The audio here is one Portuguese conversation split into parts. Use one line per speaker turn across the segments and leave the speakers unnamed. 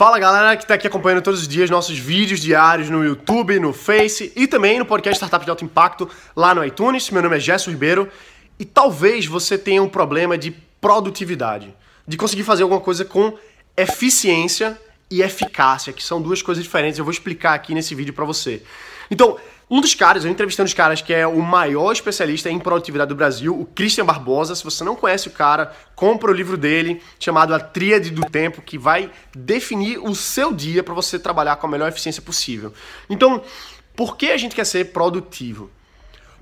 Fala galera que está aqui acompanhando todos os dias nossos vídeos diários no YouTube, no Face e também no podcast Startup de Alto Impacto lá no iTunes. Meu nome é Gesso Ribeiro e talvez você tenha um problema de produtividade, de conseguir fazer alguma coisa com eficiência e eficácia, que são duas coisas diferentes. Eu vou explicar aqui nesse vídeo para você. Então, um dos caras, eu entrevistando os caras que é o maior especialista em produtividade do Brasil, o Christian Barbosa. Se você não conhece o cara, compra o livro dele, chamado A Tríade do Tempo, que vai definir o seu dia para você trabalhar com a melhor eficiência possível. Então, por que a gente quer ser produtivo?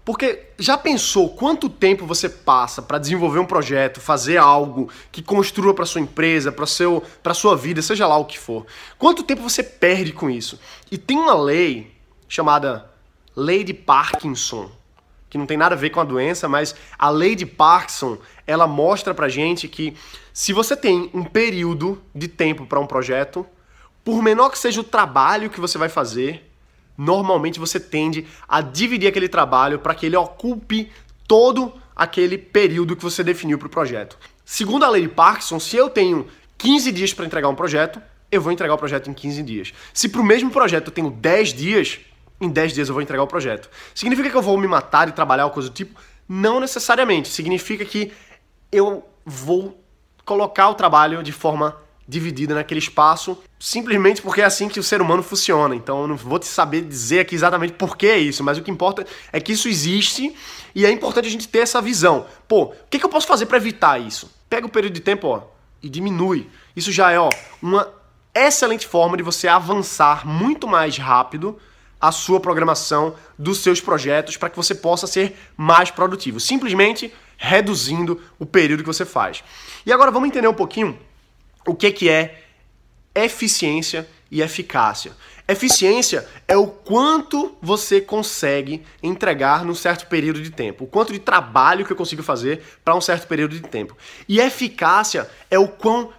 Porque já pensou quanto tempo você passa para desenvolver um projeto, fazer algo que construa para sua empresa, para seu, para sua vida, seja lá o que for? Quanto tempo você perde com isso? E tem uma lei chamada lei de Parkinson, que não tem nada a ver com a doença, mas a lei de Parkinson, ela mostra pra gente que se você tem um período de tempo para um projeto, por menor que seja o trabalho que você vai fazer, normalmente você tende a dividir aquele trabalho para que ele ocupe todo aquele período que você definiu para o projeto. Segundo a lei de Parkinson, se eu tenho 15 dias para entregar um projeto, eu vou entregar o projeto em 15 dias. Se para o mesmo projeto eu tenho 10 dias, em 10 dias eu vou entregar o projeto. Significa que eu vou me matar e trabalhar ou coisa do tipo? Não necessariamente. Significa que eu vou colocar o trabalho de forma dividida naquele espaço, simplesmente porque é assim que o ser humano funciona. Então eu não vou te saber dizer aqui exatamente por que é isso, mas o que importa é que isso existe e é importante a gente ter essa visão. Pô, o que, que eu posso fazer para evitar isso? Pega o período de tempo ó, e diminui. Isso já é ó, uma excelente forma de você avançar muito mais rápido a sua programação dos seus projetos para que você possa ser mais produtivo, simplesmente reduzindo o período que você faz. E agora vamos entender um pouquinho o que, que é eficiência e eficácia. Eficiência é o quanto você consegue entregar num certo período de tempo, o quanto de trabalho que eu consigo fazer para um certo período de tempo. E eficácia é o quão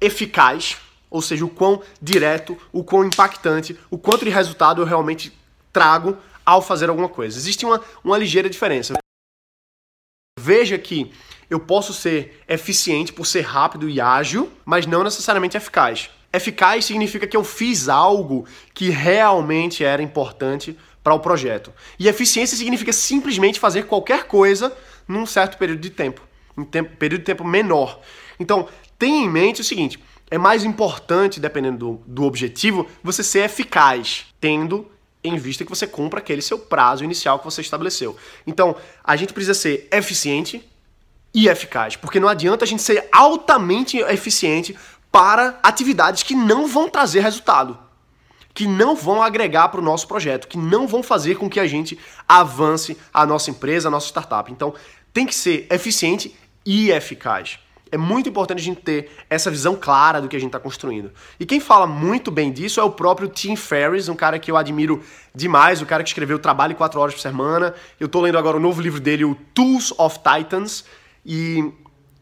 eficaz ou seja, o quão direto, o quão impactante, o quanto de resultado eu realmente trago ao fazer alguma coisa. Existe uma, uma ligeira diferença. Veja que eu posso ser eficiente por ser rápido e ágil, mas não necessariamente eficaz. Eficaz significa que eu fiz algo que realmente era importante para o projeto. E eficiência significa simplesmente fazer qualquer coisa num certo período de tempo, um tempo, período de tempo menor. Então, tenha em mente o seguinte: é mais importante, dependendo do, do objetivo, você ser eficaz, tendo em vista que você cumpra aquele seu prazo inicial que você estabeleceu. Então, a gente precisa ser eficiente e eficaz, porque não adianta a gente ser altamente eficiente para atividades que não vão trazer resultado, que não vão agregar para o nosso projeto, que não vão fazer com que a gente avance a nossa empresa, a nossa startup. Então, tem que ser eficiente e eficaz. É muito importante a gente ter essa visão clara do que a gente está construindo. E quem fala muito bem disso é o próprio Tim Ferriss, um cara que eu admiro demais, o cara que escreveu Trabalho 4 Horas por Semana. Eu estou lendo agora o novo livro dele, o Tools of Titans, e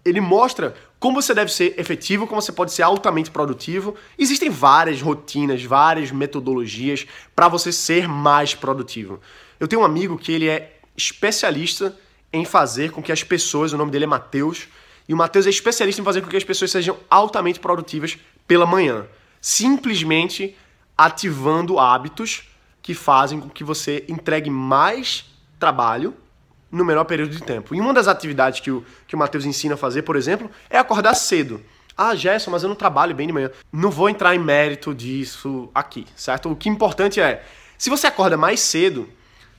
ele mostra como você deve ser efetivo, como você pode ser altamente produtivo. Existem várias rotinas, várias metodologias para você ser mais produtivo. Eu tenho um amigo que ele é especialista em fazer com que as pessoas, o nome dele é Matheus, e o Matheus é especialista em fazer com que as pessoas sejam altamente produtivas pela manhã. Simplesmente ativando hábitos que fazem com que você entregue mais trabalho no menor período de tempo. E uma das atividades que o, que o Matheus ensina a fazer, por exemplo, é acordar cedo. Ah, Gerson, mas eu não trabalho bem de manhã. Não vou entrar em mérito disso aqui, certo? O que é importante é, se você acorda mais cedo,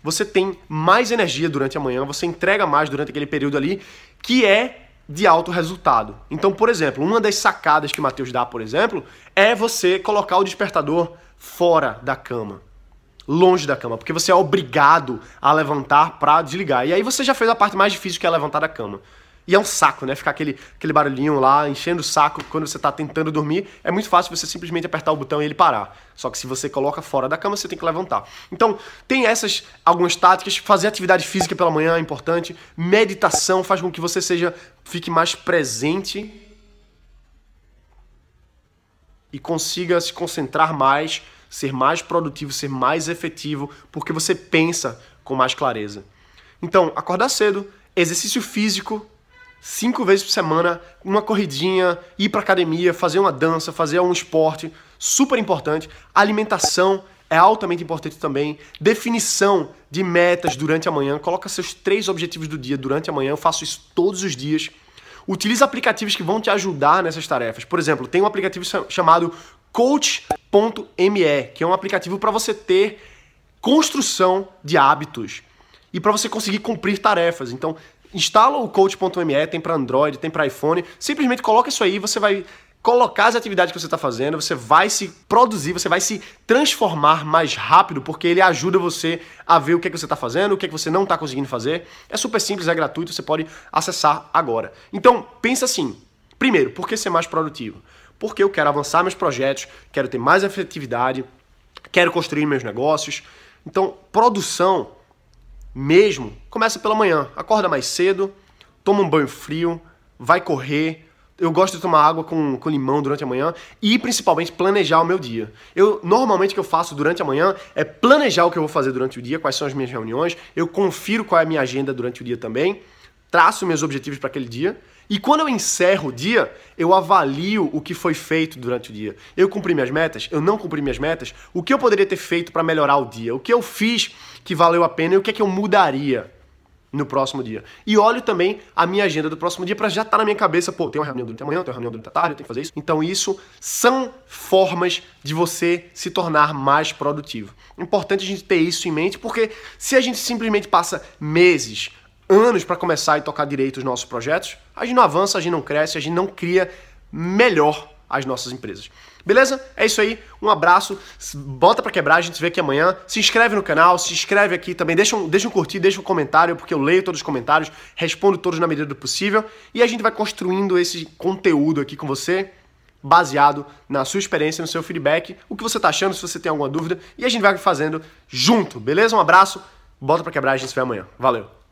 você tem mais energia durante a manhã, você entrega mais durante aquele período ali, que é de alto resultado. Então, por exemplo, uma das sacadas que o Matheus dá, por exemplo, é você colocar o despertador fora da cama, longe da cama, porque você é obrigado a levantar para desligar. E aí você já fez a parte mais difícil que é levantar da cama. E é um saco, né? Ficar aquele, aquele barulhinho lá, enchendo o saco quando você está tentando dormir. É muito fácil você simplesmente apertar o botão e ele parar. Só que se você coloca fora da cama, você tem que levantar. Então, tem essas algumas táticas. Fazer atividade física pela manhã é importante. Meditação faz com que você seja fique mais presente e consiga se concentrar mais, ser mais produtivo, ser mais efetivo, porque você pensa com mais clareza. Então, acordar cedo, exercício físico cinco vezes por semana, uma corridinha, ir para academia, fazer uma dança, fazer um esporte, super importante. Alimentação é altamente importante também. Definição de metas durante a manhã. Coloca seus três objetivos do dia durante a manhã. Eu faço isso todos os dias. Utilize aplicativos que vão te ajudar nessas tarefas. Por exemplo, tem um aplicativo chamado Coach.me, que é um aplicativo para você ter construção de hábitos e para você conseguir cumprir tarefas. Então, instala o coach.me, tem para Android, tem para iPhone. Simplesmente coloca isso aí, você vai colocar as atividades que você está fazendo, você vai se produzir, você vai se transformar mais rápido, porque ele ajuda você a ver o que, é que você está fazendo, o que, é que você não está conseguindo fazer. É super simples, é gratuito, você pode acessar agora. Então, pensa assim. Primeiro, por que ser mais produtivo? Porque eu quero avançar meus projetos, quero ter mais efetividade, quero construir meus negócios. Então, produção mesmo começa pela manhã. Acorda mais cedo, toma um banho frio, vai correr, eu gosto de tomar água com, com limão durante a manhã e principalmente planejar o meu dia. Eu normalmente o que eu faço durante a manhã é planejar o que eu vou fazer durante o dia, quais são as minhas reuniões, eu confiro qual é a minha agenda durante o dia também, traço meus objetivos para aquele dia e quando eu encerro o dia, eu avalio o que foi feito durante o dia. Eu cumpri minhas metas? Eu não cumpri minhas metas? O que eu poderia ter feito para melhorar o dia? O que eu fiz que valeu a pena e o que é que eu mudaria? no próximo dia. E olho também a minha agenda do próximo dia para já estar tá na minha cabeça, pô, tem uma reunião durante a manhã, tem uma reunião durante a tarde, eu tenho que fazer isso. Então isso são formas de você se tornar mais produtivo. Importante a gente ter isso em mente, porque se a gente simplesmente passa meses, anos para começar e tocar direito os nossos projetos, a gente não avança, a gente não cresce, a gente não cria melhor as nossas empresas. Beleza? É isso aí. Um abraço. Bota para quebrar. A gente se vê aqui amanhã. Se inscreve no canal, se inscreve aqui também. Deixa um, deixa um curtir, deixa um comentário, porque eu leio todos os comentários, respondo todos na medida do possível. E a gente vai construindo esse conteúdo aqui com você, baseado na sua experiência, no seu feedback, o que você tá achando, se você tem alguma dúvida. E a gente vai fazendo junto, beleza? Um abraço. Bota para quebrar. A gente se vê amanhã. Valeu.